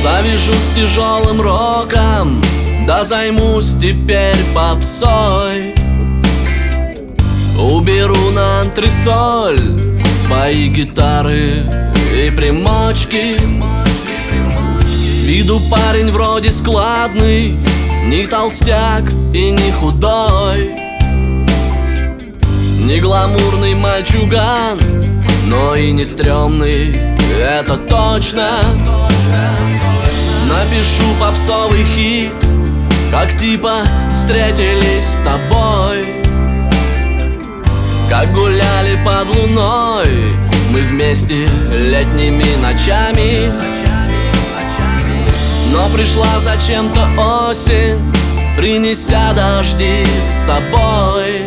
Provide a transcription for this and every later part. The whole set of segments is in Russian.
Завяжу с тяжелым роком, да займусь теперь попсой. Уберу на антресоль свои гитары и примочки. С виду парень вроде складный, не толстяк и не худой. Не гламурный мальчуган Но и не стрёмный, это точно. Напишу попсовый хит Как типа встретились с тобой. Как гуляли под луной Мы вместе летними ночами. Но пришла зачем-то осень Принеся дожди с собой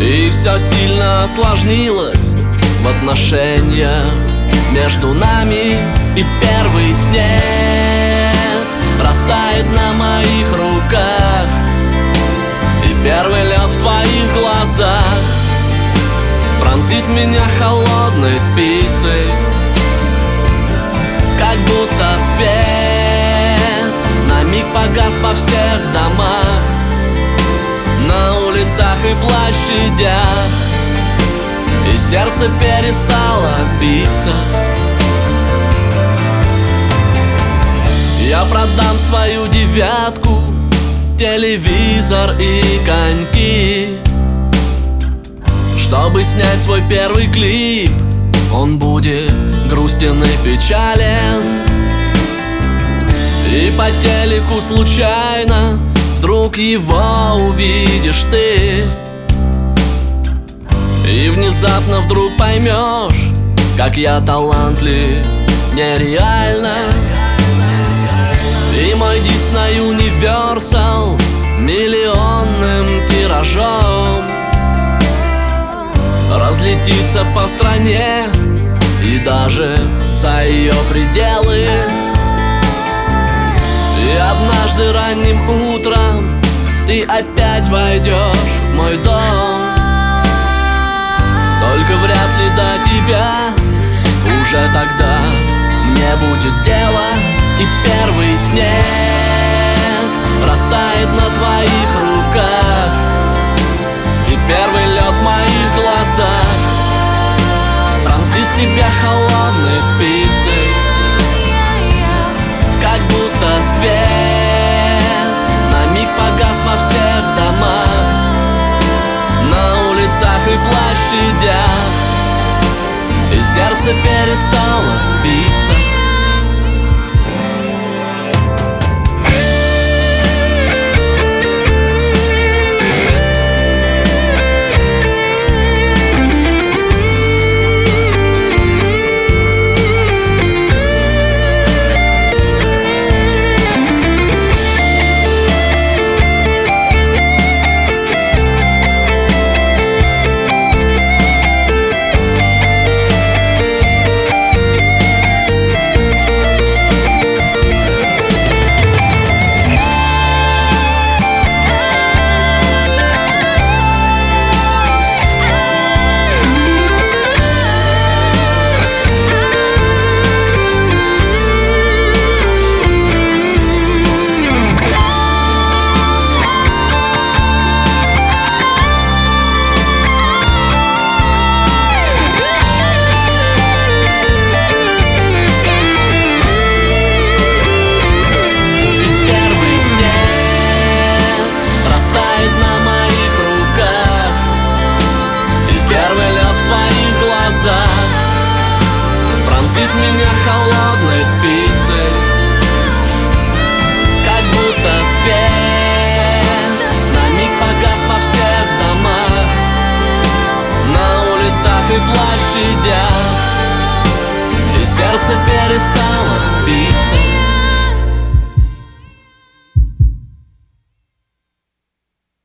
И все сильно осложнилось В отношениях между нами И первый снег Растает на моих руках. И первый лед в твоих глазах Пронзит меня холодной спицей Как будто свет На миг погас во всех домах улицах и площадях и сердце перестало биться. Я продам свою девятку Телевизор и коньки Чтобы снять свой первый клип. Он будет грустен и печален. И по телеку случайно Вдруг его увидишь ты. И внезапно вдруг поймешь, как я талантлив нереально. И мой диск на Universal миллионным тиражом. Разлетится по стране и даже за ее пределы. И однажды ранним утром ты опять войдешь в мой дом. Только вряд ли до тебя сердце перестало биться меня холодной спиной